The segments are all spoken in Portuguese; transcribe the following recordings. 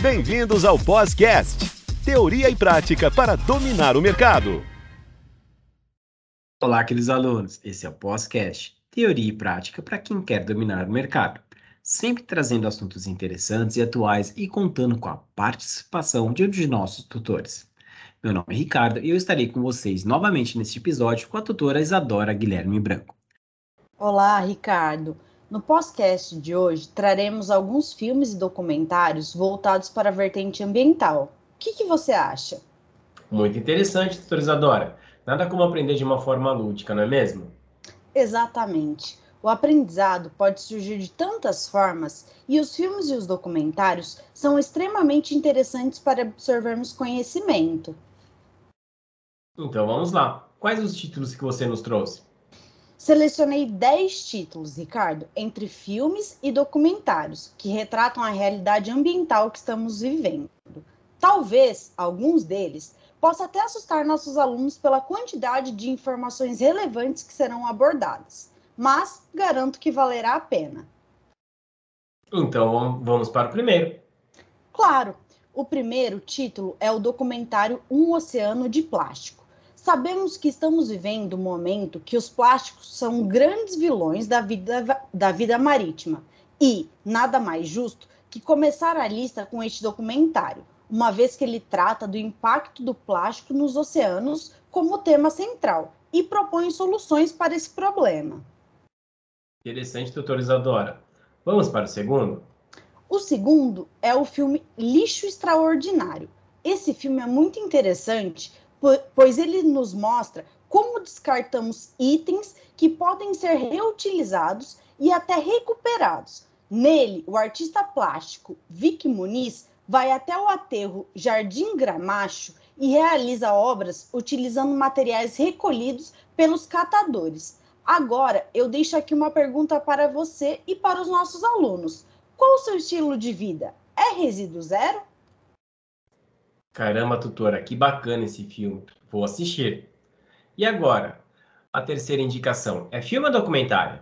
Bem-vindos ao Podcast, teoria e prática para dominar o mercado. Olá, queridos alunos. Esse é o Podcast, teoria e prática para quem quer dominar o mercado. Sempre trazendo assuntos interessantes e atuais e contando com a participação de um de nossos tutores. Meu nome é Ricardo e eu estarei com vocês novamente neste episódio com a tutora Isadora Guilherme Branco. Olá, Ricardo. No podcast de hoje, traremos alguns filmes e documentários voltados para a vertente ambiental. O que, que você acha? Muito interessante, tutora Isadora. Nada como aprender de uma forma lúdica, não é mesmo? Exatamente. O aprendizado pode surgir de tantas formas e os filmes e os documentários são extremamente interessantes para absorvermos conhecimento. Então vamos lá. Quais os títulos que você nos trouxe? Selecionei 10 títulos, Ricardo, entre filmes e documentários que retratam a realidade ambiental que estamos vivendo. Talvez alguns deles possam até assustar nossos alunos pela quantidade de informações relevantes que serão abordadas, mas garanto que valerá a pena. Então vamos para o primeiro. Claro, o primeiro título é o documentário Um Oceano de Plástico. Sabemos que estamos vivendo um momento que os plásticos são grandes vilões da vida, da vida marítima. E nada mais justo que começar a lista com este documentário, uma vez que ele trata do impacto do plástico nos oceanos como tema central e propõe soluções para esse problema. Interessante, doutora Isadora. Vamos para o segundo? O segundo é o filme Lixo Extraordinário. Esse filme é muito interessante pois ele nos mostra como descartamos itens que podem ser reutilizados e até recuperados. Nele, o artista plástico Vic Muniz vai até o aterro Jardim Gramacho e realiza obras utilizando materiais recolhidos pelos catadores. Agora, eu deixo aqui uma pergunta para você e para os nossos alunos. Qual o seu estilo de vida? É resíduo zero? Caramba, tutora, que bacana esse filme. Vou assistir. E agora? A terceira indicação é filme ou documentário?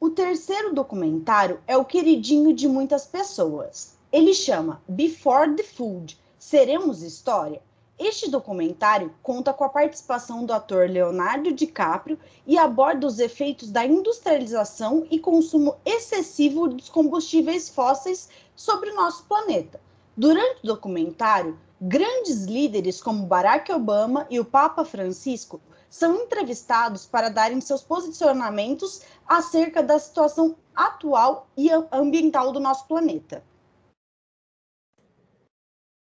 O terceiro documentário é o queridinho de muitas pessoas. Ele chama Before the Food Seremos História? Este documentário conta com a participação do ator Leonardo DiCaprio e aborda os efeitos da industrialização e consumo excessivo dos combustíveis fósseis sobre o nosso planeta. Durante o documentário, Grandes líderes como Barack Obama e o Papa Francisco são entrevistados para darem seus posicionamentos acerca da situação atual e ambiental do nosso planeta.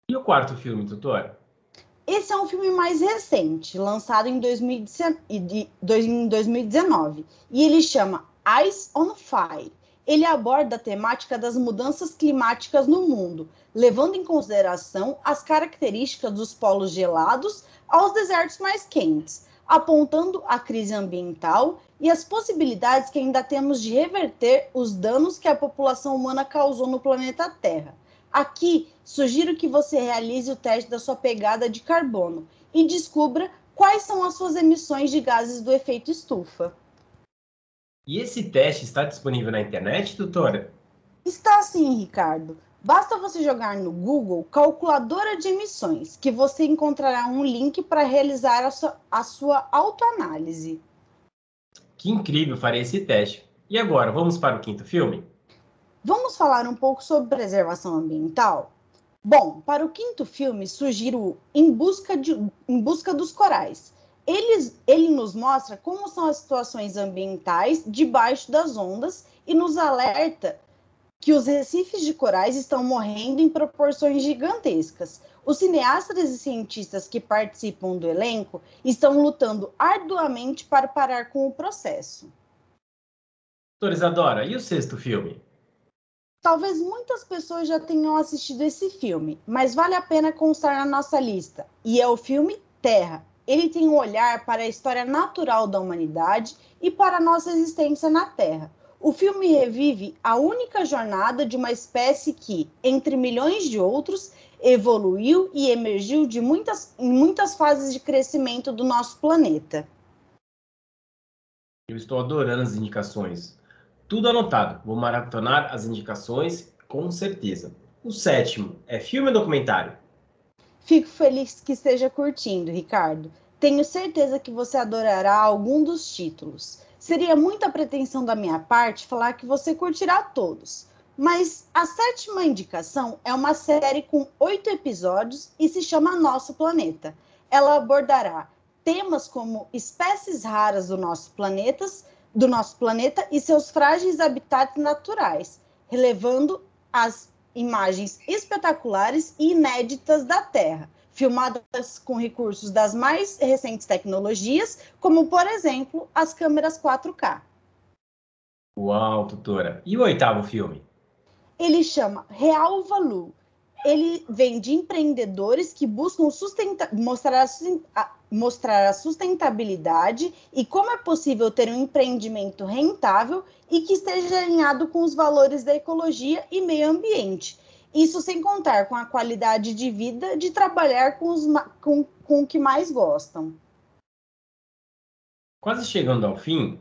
E o quarto filme, doutor? Esse é um filme mais recente, lançado em 2019, e ele chama Eyes on Fire ele aborda a temática das mudanças climáticas no mundo, levando em consideração as características dos polos gelados aos desertos mais quentes, apontando a crise ambiental e as possibilidades que ainda temos de reverter os danos que a população humana causou no planeta Terra. Aqui, sugiro que você realize o teste da sua pegada de carbono e descubra quais são as suas emissões de gases do efeito estufa. E esse teste está disponível na internet, doutora? Está sim, Ricardo. Basta você jogar no Google calculadora de emissões, que você encontrará um link para realizar a sua, a sua autoanálise. Que incrível, farei esse teste. E agora, vamos para o quinto filme? Vamos falar um pouco sobre preservação ambiental? Bom, para o quinto filme, sugiro Em Busca, de, em Busca dos Corais, ele, ele nos mostra como são as situações ambientais debaixo das ondas e nos alerta que os recifes de corais estão morrendo em proporções gigantescas. Os cineastas e cientistas que participam do elenco estão lutando arduamente para parar com o processo. Doutora Isadora, e o sexto filme? Talvez muitas pessoas já tenham assistido esse filme, mas vale a pena constar na nossa lista. E é o filme Terra, ele tem um olhar para a história natural da humanidade e para a nossa existência na Terra. O filme revive a única jornada de uma espécie que, entre milhões de outros, evoluiu e emergiu de muitas, em muitas fases de crescimento do nosso planeta. Eu estou adorando as indicações. Tudo anotado. Vou maratonar as indicações com certeza. O sétimo é filme ou documentário? Fico feliz que esteja curtindo, Ricardo. Tenho certeza que você adorará algum dos títulos. Seria muita pretensão da minha parte falar que você curtirá todos. Mas a sétima indicação é uma série com oito episódios e se chama Nosso Planeta. Ela abordará temas como espécies raras do nosso planeta, do nosso planeta e seus frágeis habitats naturais, relevando as imagens espetaculares e inéditas da Terra, filmadas com recursos das mais recentes tecnologias, como, por exemplo, as câmeras 4K. Uau, tutora! E o oitavo filme? Ele chama Real Value. Ele vem de empreendedores que buscam mostrar a, mostrar a sustentabilidade e como é possível ter um empreendimento rentável e que esteja alinhado com os valores da ecologia e meio ambiente. Isso sem contar com a qualidade de vida de trabalhar com, os, com, com o que mais gostam. Quase chegando ao fim,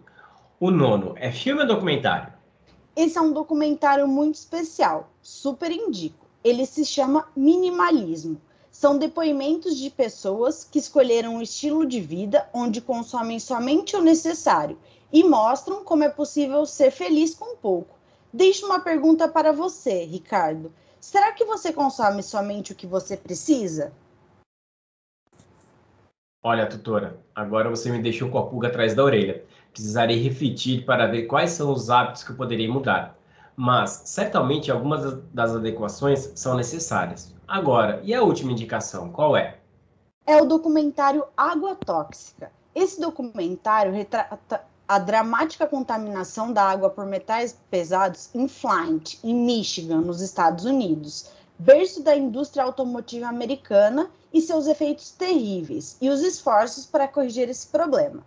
o nono é filme ou documentário? Esse é um documentário muito especial, super indico. Ele se chama Minimalismo. São depoimentos de pessoas que escolheram um estilo de vida onde consomem somente o necessário e mostram como é possível ser feliz com pouco. Deixo uma pergunta para você, Ricardo. Será que você consome somente o que você precisa? Olha, tutora, agora você me deixou com a pulga atrás da orelha. Precisarei refletir para ver quais são os hábitos que eu poderia mudar. Mas, certamente, algumas das adequações são necessárias. Agora, e a última indicação, qual é? É o documentário Água Tóxica. Esse documentário retrata a dramática contaminação da água por metais pesados em Flint, em Michigan, nos Estados Unidos, berço da indústria automotiva americana e seus efeitos terríveis e os esforços para corrigir esse problema.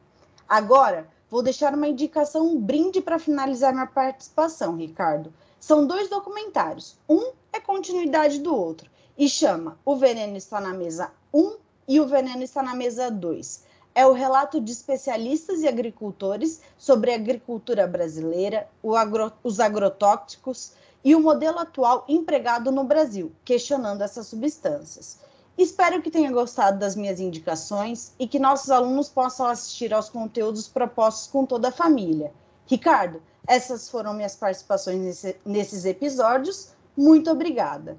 Agora, vou deixar uma indicação, um brinde para finalizar minha participação, Ricardo. São dois documentários. Um é continuidade do outro e chama O Veneno Está na Mesa 1 e O Veneno Está na Mesa 2. É o relato de especialistas e agricultores sobre a agricultura brasileira, agro, os agrotóxicos e o modelo atual empregado no Brasil, questionando essas substâncias. Espero que tenha gostado das minhas indicações e que nossos alunos possam assistir aos conteúdos propostos com toda a família. Ricardo, essas foram minhas participações nesse, nesses episódios. Muito obrigada.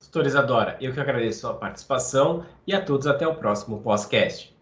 Tutora Isadora, eu que agradeço a participação e a todos até o próximo podcast.